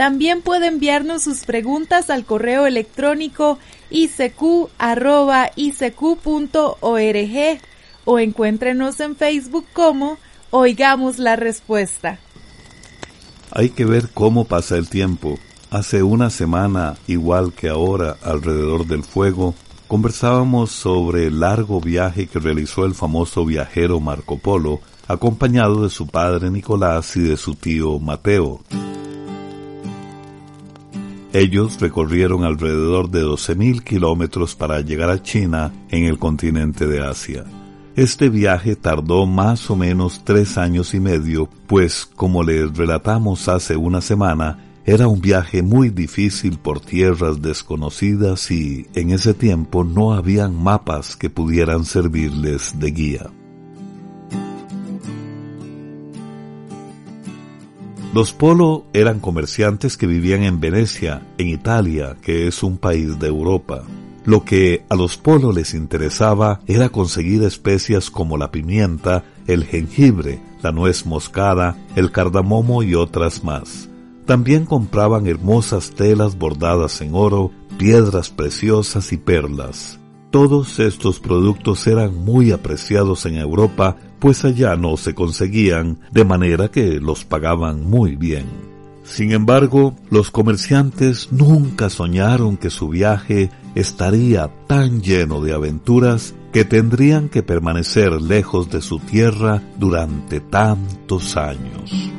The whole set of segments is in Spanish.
También puede enviarnos sus preguntas al correo electrónico icq.org o encuéntrenos en Facebook como Oigamos la Respuesta. Hay que ver cómo pasa el tiempo. Hace una semana, igual que ahora, alrededor del fuego, conversábamos sobre el largo viaje que realizó el famoso viajero Marco Polo, acompañado de su padre Nicolás y de su tío Mateo. Ellos recorrieron alrededor de 12.000 kilómetros para llegar a China en el continente de Asia. Este viaje tardó más o menos tres años y medio, pues, como les relatamos hace una semana, era un viaje muy difícil por tierras desconocidas y en ese tiempo no habían mapas que pudieran servirles de guía. Los Polo eran comerciantes que vivían en Venecia, en Italia, que es un país de Europa. Lo que a los Polo les interesaba era conseguir especias como la pimienta, el jengibre, la nuez moscada, el cardamomo y otras más. También compraban hermosas telas bordadas en oro, piedras preciosas y perlas. Todos estos productos eran muy apreciados en Europa pues allá no se conseguían, de manera que los pagaban muy bien. Sin embargo, los comerciantes nunca soñaron que su viaje estaría tan lleno de aventuras que tendrían que permanecer lejos de su tierra durante tantos años.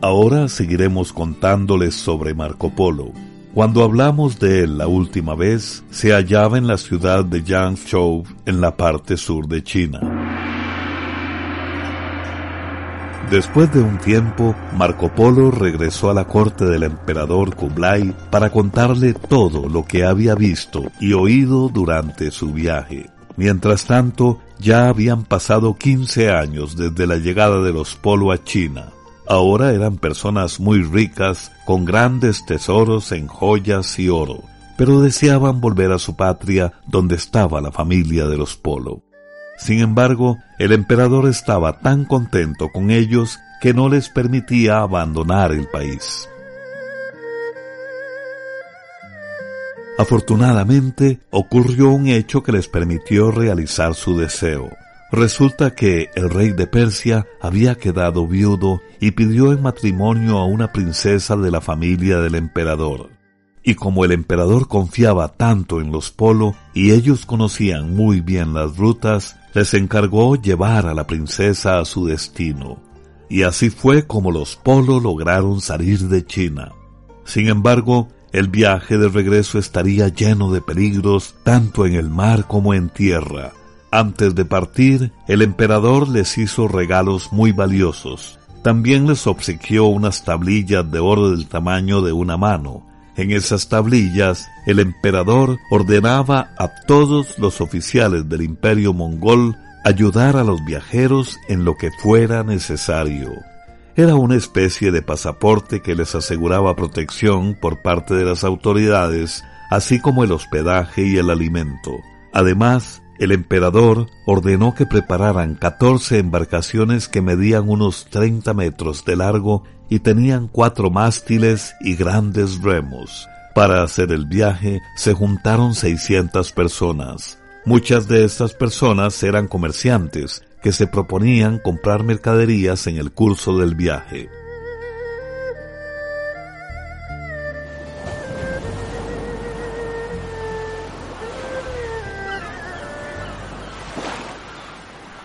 Ahora seguiremos contándoles sobre Marco Polo, cuando hablamos de él la última vez, se hallaba en la ciudad de Yangzhou, en la parte sur de China. Después de un tiempo, Marco Polo regresó a la corte del emperador Kublai para contarle todo lo que había visto y oído durante su viaje. Mientras tanto, ya habían pasado 15 años desde la llegada de los Polo a China. Ahora eran personas muy ricas, con grandes tesoros en joyas y oro, pero deseaban volver a su patria donde estaba la familia de los Polo. Sin embargo, el emperador estaba tan contento con ellos que no les permitía abandonar el país. Afortunadamente, ocurrió un hecho que les permitió realizar su deseo. Resulta que el rey de Persia había quedado viudo y pidió en matrimonio a una princesa de la familia del emperador. Y como el emperador confiaba tanto en los Polo y ellos conocían muy bien las rutas, les encargó llevar a la princesa a su destino. Y así fue como los Polo lograron salir de China. Sin embargo, el viaje de regreso estaría lleno de peligros tanto en el mar como en tierra, antes de partir, el emperador les hizo regalos muy valiosos. También les obsequió unas tablillas de oro del tamaño de una mano. En esas tablillas, el emperador ordenaba a todos los oficiales del imperio mongol ayudar a los viajeros en lo que fuera necesario. Era una especie de pasaporte que les aseguraba protección por parte de las autoridades, así como el hospedaje y el alimento. Además, el emperador ordenó que prepararan 14 embarcaciones que medían unos 30 metros de largo y tenían cuatro mástiles y grandes remos. Para hacer el viaje se juntaron 600 personas. Muchas de estas personas eran comerciantes que se proponían comprar mercaderías en el curso del viaje.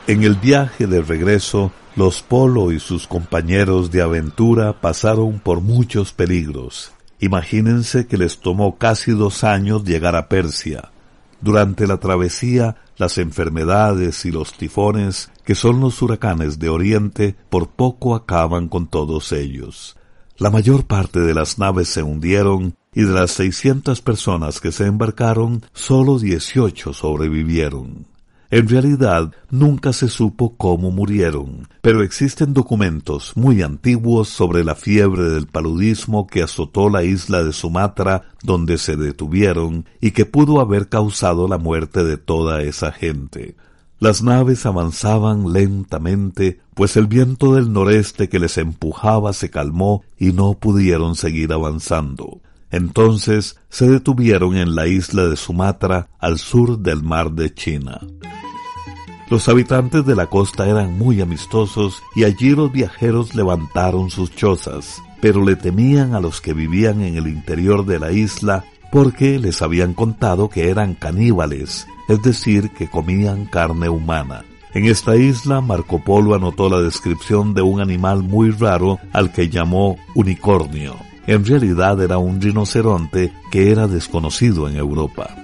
En el viaje de regreso, los Polo y sus compañeros de aventura pasaron por muchos peligros. Imagínense que les tomó casi dos años llegar a Persia. Durante la travesía, las enfermedades y los tifones, que son los huracanes de Oriente, por poco acaban con todos ellos. La mayor parte de las naves se hundieron y de las seiscientas personas que se embarcaron, solo dieciocho sobrevivieron. En realidad nunca se supo cómo murieron, pero existen documentos muy antiguos sobre la fiebre del paludismo que azotó la isla de Sumatra donde se detuvieron y que pudo haber causado la muerte de toda esa gente. Las naves avanzaban lentamente, pues el viento del noreste que les empujaba se calmó y no pudieron seguir avanzando. Entonces se detuvieron en la isla de Sumatra al sur del mar de China. Los habitantes de la costa eran muy amistosos y allí los viajeros levantaron sus chozas, pero le temían a los que vivían en el interior de la isla porque les habían contado que eran caníbales, es decir, que comían carne humana. En esta isla Marco Polo anotó la descripción de un animal muy raro al que llamó unicornio. En realidad era un rinoceronte que era desconocido en Europa.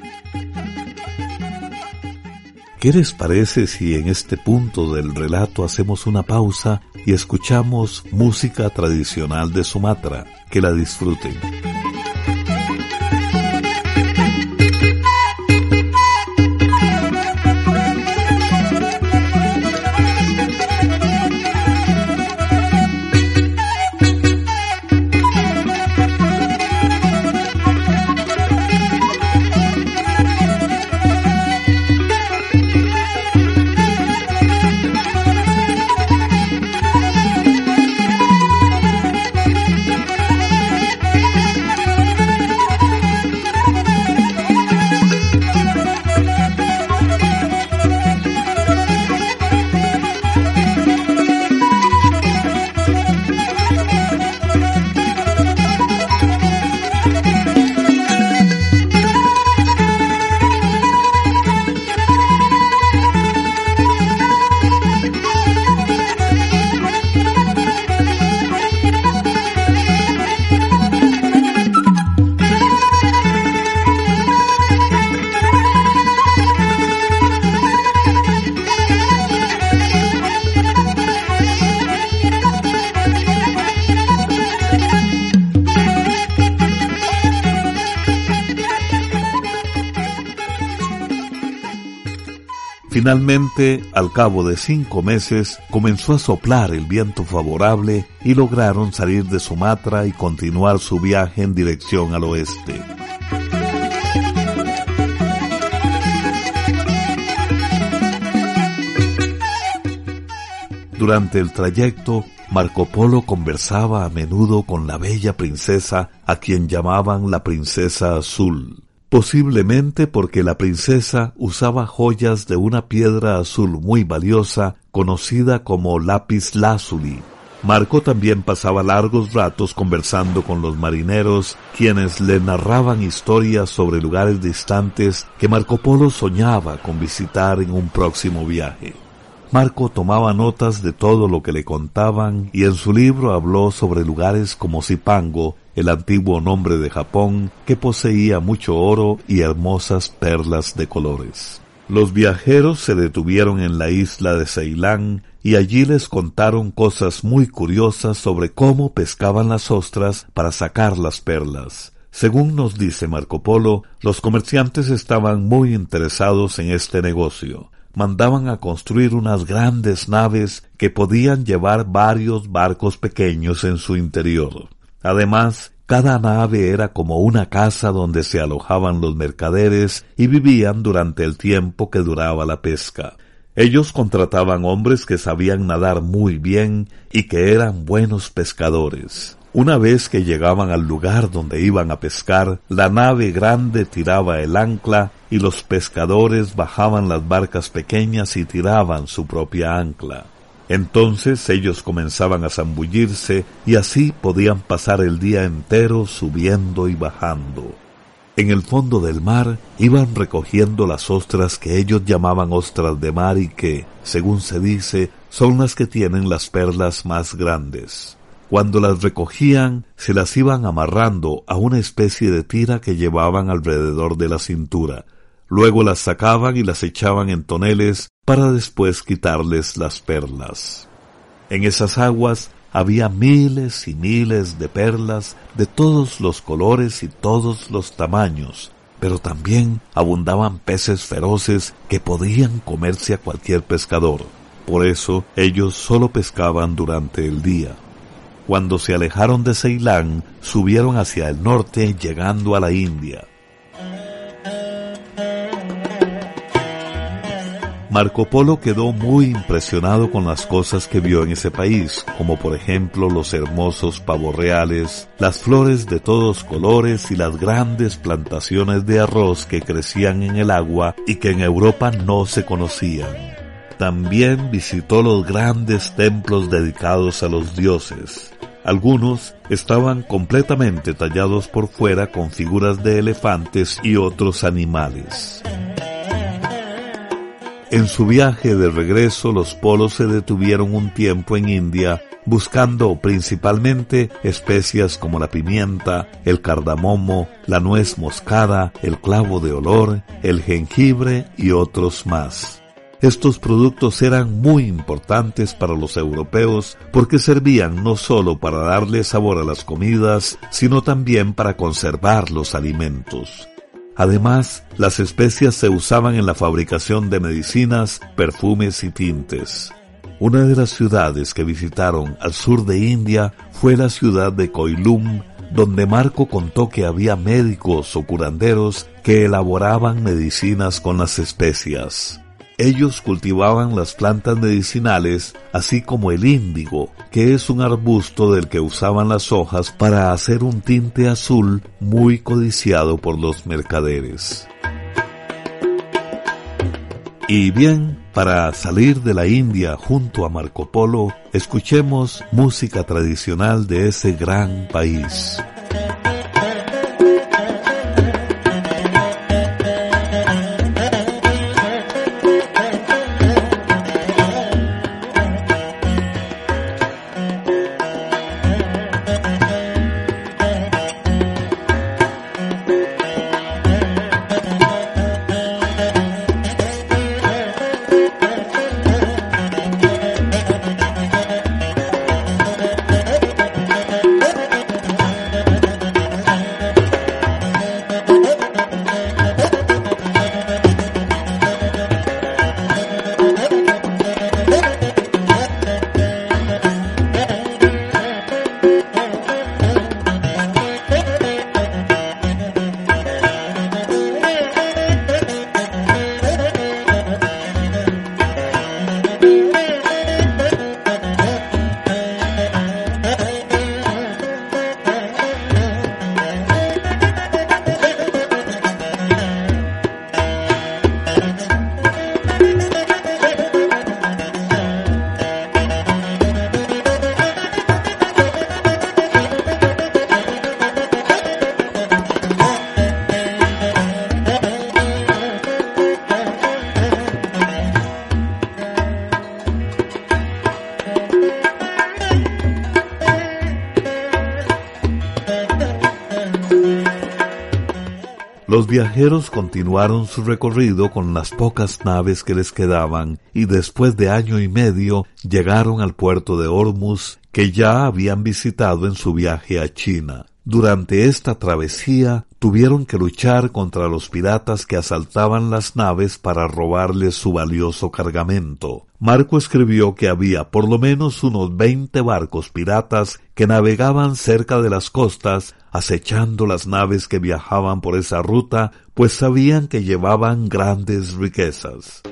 ¿Qué les parece si en este punto del relato hacemos una pausa y escuchamos música tradicional de Sumatra? Que la disfruten. Finalmente, al cabo de cinco meses, comenzó a soplar el viento favorable y lograron salir de Sumatra y continuar su viaje en dirección al oeste. Durante el trayecto, Marco Polo conversaba a menudo con la bella princesa a quien llamaban la princesa azul posiblemente porque la princesa usaba joyas de una piedra azul muy valiosa conocida como lápiz lazuli. Marco también pasaba largos ratos conversando con los marineros, quienes le narraban historias sobre lugares distantes que Marco Polo soñaba con visitar en un próximo viaje. Marco tomaba notas de todo lo que le contaban y en su libro habló sobre lugares como Zipango, el antiguo nombre de Japón, que poseía mucho oro y hermosas perlas de colores. Los viajeros se detuvieron en la isla de Ceilán y allí les contaron cosas muy curiosas sobre cómo pescaban las ostras para sacar las perlas. Según nos dice Marco Polo, los comerciantes estaban muy interesados en este negocio. Mandaban a construir unas grandes naves que podían llevar varios barcos pequeños en su interior. Además, cada nave era como una casa donde se alojaban los mercaderes y vivían durante el tiempo que duraba la pesca. Ellos contrataban hombres que sabían nadar muy bien y que eran buenos pescadores. Una vez que llegaban al lugar donde iban a pescar, la nave grande tiraba el ancla y los pescadores bajaban las barcas pequeñas y tiraban su propia ancla. Entonces ellos comenzaban a zambullirse y así podían pasar el día entero subiendo y bajando. En el fondo del mar iban recogiendo las ostras que ellos llamaban ostras de mar y que, según se dice, son las que tienen las perlas más grandes. Cuando las recogían, se las iban amarrando a una especie de tira que llevaban alrededor de la cintura. Luego las sacaban y las echaban en toneles para después quitarles las perlas. En esas aguas había miles y miles de perlas de todos los colores y todos los tamaños, pero también abundaban peces feroces que podían comerse a cualquier pescador. Por eso ellos solo pescaban durante el día. Cuando se alejaron de Ceilán, subieron hacia el norte llegando a la India. Marco Polo quedó muy impresionado con las cosas que vio en ese país, como por ejemplo los hermosos pavos reales, las flores de todos colores y las grandes plantaciones de arroz que crecían en el agua y que en Europa no se conocían. También visitó los grandes templos dedicados a los dioses, algunos estaban completamente tallados por fuera con figuras de elefantes y otros animales. En su viaje de regreso los polos se detuvieron un tiempo en India buscando principalmente especias como la pimienta, el cardamomo, la nuez moscada, el clavo de olor, el jengibre y otros más. Estos productos eran muy importantes para los europeos porque servían no solo para darle sabor a las comidas, sino también para conservar los alimentos. Además, las especias se usaban en la fabricación de medicinas, perfumes y tintes. Una de las ciudades que visitaron al sur de India fue la ciudad de Koilum, donde Marco contó que había médicos o curanderos que elaboraban medicinas con las especias. Ellos cultivaban las plantas medicinales, así como el índigo, que es un arbusto del que usaban las hojas para hacer un tinte azul muy codiciado por los mercaderes. Y bien, para salir de la India junto a Marco Polo, escuchemos música tradicional de ese gran país. Viajeros continuaron su recorrido con las pocas naves que les quedaban y después de año y medio llegaron al puerto de Hormuz que ya habían visitado en su viaje a China. Durante esta travesía tuvieron que luchar contra los piratas que asaltaban las naves para robarles su valioso cargamento. Marco escribió que había por lo menos unos veinte barcos piratas que navegaban cerca de las costas, acechando las naves que viajaban por esa ruta, pues sabían que llevaban grandes riquezas.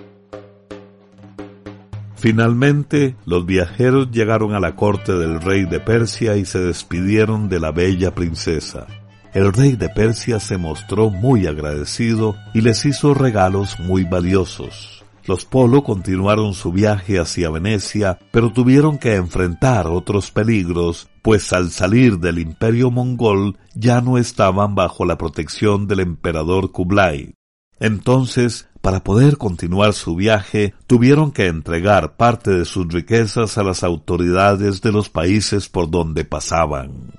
Finalmente, los viajeros llegaron a la corte del rey de Persia y se despidieron de la bella princesa. El rey de Persia se mostró muy agradecido y les hizo regalos muy valiosos. Los Polo continuaron su viaje hacia Venecia, pero tuvieron que enfrentar otros peligros, pues al salir del imperio mongol ya no estaban bajo la protección del emperador Kublai. Entonces, para poder continuar su viaje, tuvieron que entregar parte de sus riquezas a las autoridades de los países por donde pasaban.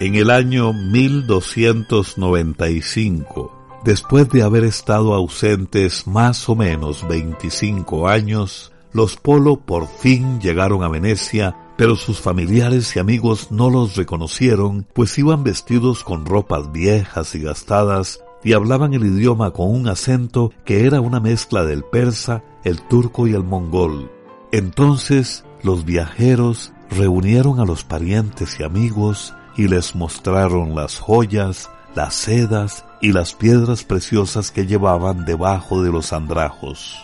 En el año 1295, después de haber estado ausentes más o menos 25 años, los Polo por fin llegaron a Venecia, pero sus familiares y amigos no los reconocieron, pues iban vestidos con ropas viejas y gastadas y hablaban el idioma con un acento que era una mezcla del persa, el turco y el mongol. Entonces los viajeros reunieron a los parientes y amigos y les mostraron las joyas, las sedas y las piedras preciosas que llevaban debajo de los andrajos.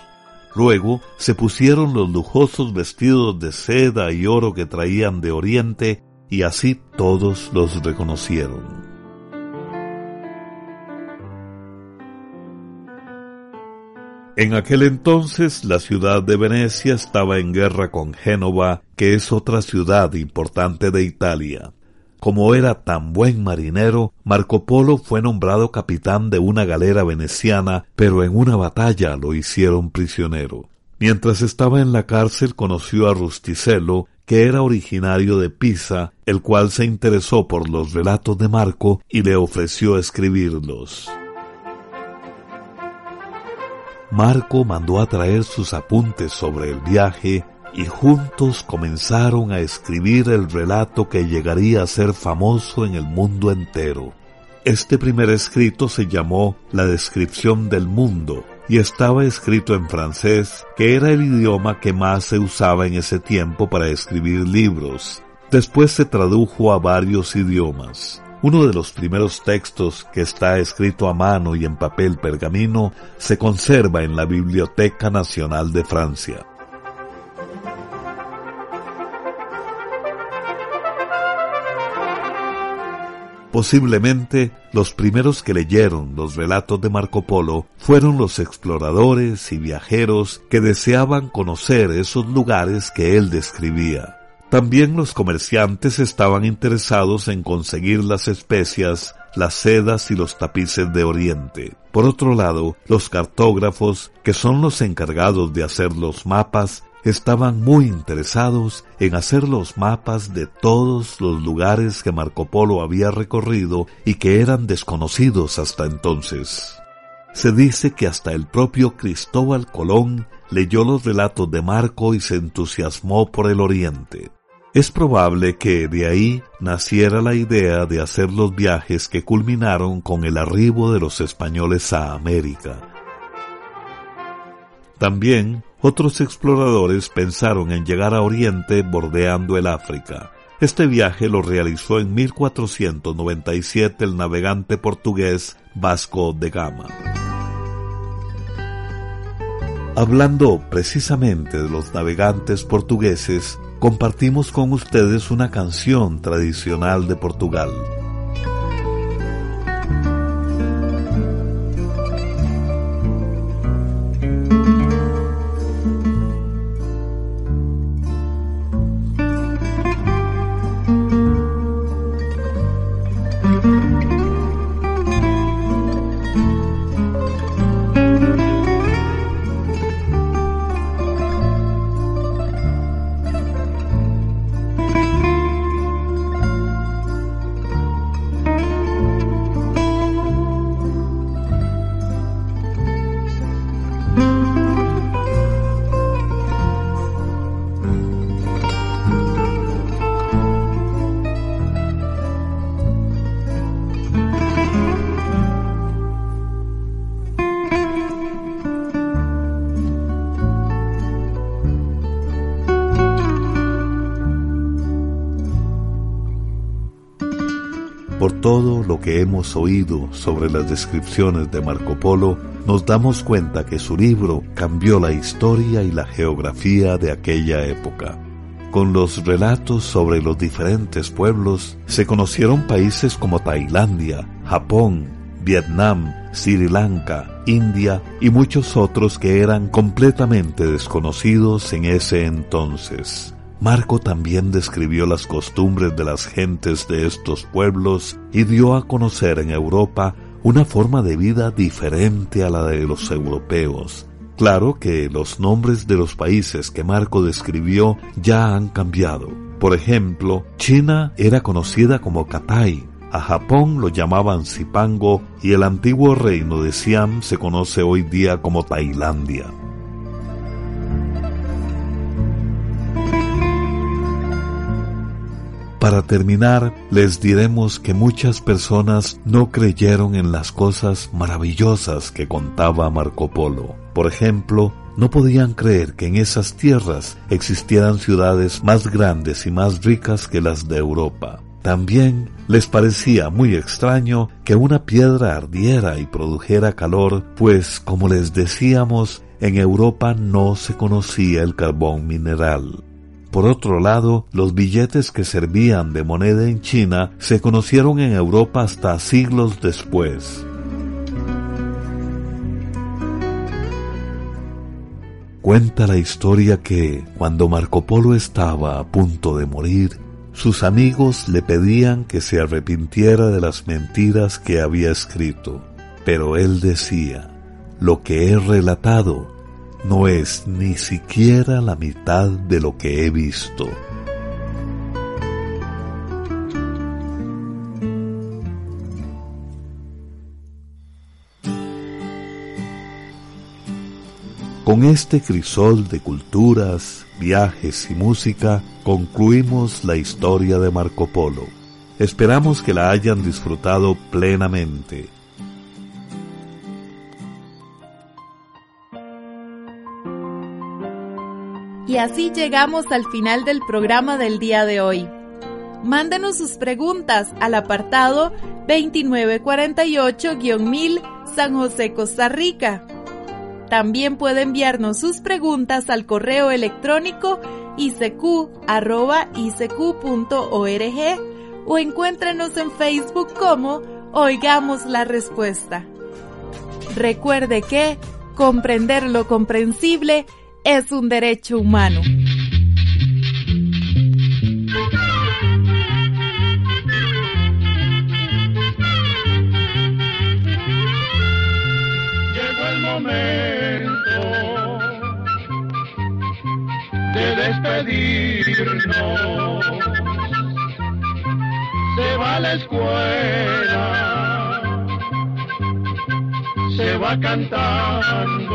Luego se pusieron los lujosos vestidos de seda y oro que traían de Oriente, y así todos los reconocieron. En aquel entonces la ciudad de Venecia estaba en guerra con Génova, que es otra ciudad importante de Italia. Como era tan buen marinero, Marco Polo fue nombrado capitán de una galera veneciana, pero en una batalla lo hicieron prisionero. Mientras estaba en la cárcel conoció a Rusticelo, que era originario de Pisa, el cual se interesó por los relatos de Marco y le ofreció escribirlos. Marco mandó a traer sus apuntes sobre el viaje y juntos comenzaron a escribir el relato que llegaría a ser famoso en el mundo entero. Este primer escrito se llamó La descripción del mundo y estaba escrito en francés, que era el idioma que más se usaba en ese tiempo para escribir libros. Después se tradujo a varios idiomas. Uno de los primeros textos que está escrito a mano y en papel pergamino se conserva en la Biblioteca Nacional de Francia. Posiblemente los primeros que leyeron los relatos de Marco Polo fueron los exploradores y viajeros que deseaban conocer esos lugares que él describía. También los comerciantes estaban interesados en conseguir las especias, las sedas y los tapices de Oriente. Por otro lado, los cartógrafos, que son los encargados de hacer los mapas, estaban muy interesados en hacer los mapas de todos los lugares que Marco Polo había recorrido y que eran desconocidos hasta entonces. Se dice que hasta el propio Cristóbal Colón leyó los relatos de Marco y se entusiasmó por el Oriente. Es probable que de ahí naciera la idea de hacer los viajes que culminaron con el arribo de los españoles a América. También otros exploradores pensaron en llegar a Oriente bordeando el África. Este viaje lo realizó en 1497 el navegante portugués Vasco de Gama. Hablando precisamente de los navegantes portugueses, compartimos con ustedes una canción tradicional de Portugal. Todo lo que hemos oído sobre las descripciones de Marco Polo, nos damos cuenta que su libro cambió la historia y la geografía de aquella época. Con los relatos sobre los diferentes pueblos, se conocieron países como Tailandia, Japón, Vietnam, Sri Lanka, India y muchos otros que eran completamente desconocidos en ese entonces. Marco también describió las costumbres de las gentes de estos pueblos y dio a conocer en Europa una forma de vida diferente a la de los europeos, Claro que los nombres de los países que Marco describió ya han cambiado. Por ejemplo, China era conocida como Katai, a Japón lo llamaban Zipango y el antiguo reino de Siam se conoce hoy día como Tailandia. Para terminar, les diremos que muchas personas no creyeron en las cosas maravillosas que contaba Marco Polo. Por ejemplo, no podían creer que en esas tierras existieran ciudades más grandes y más ricas que las de Europa. También les parecía muy extraño que una piedra ardiera y produjera calor, pues, como les decíamos, en Europa no se conocía el carbón mineral. Por otro lado, los billetes que servían de moneda en China se conocieron en Europa hasta siglos después. Cuenta la historia que, cuando Marco Polo estaba a punto de morir, sus amigos le pedían que se arrepintiera de las mentiras que había escrito, pero él decía, lo que he relatado no es ni siquiera la mitad de lo que he visto. Con este crisol de culturas, viajes y música concluimos la historia de Marco Polo. Esperamos que la hayan disfrutado plenamente. Y así llegamos al final del programa del día de hoy. Mándenos sus preguntas al apartado 2948-1000 San José, Costa Rica. También puede enviarnos sus preguntas al correo electrónico icq.org o encuéntrenos en Facebook como Oigamos la Respuesta. Recuerde que comprender lo comprensible es un derecho humano. Llegó el momento de despedirnos. Se va a la escuela, se va cantando.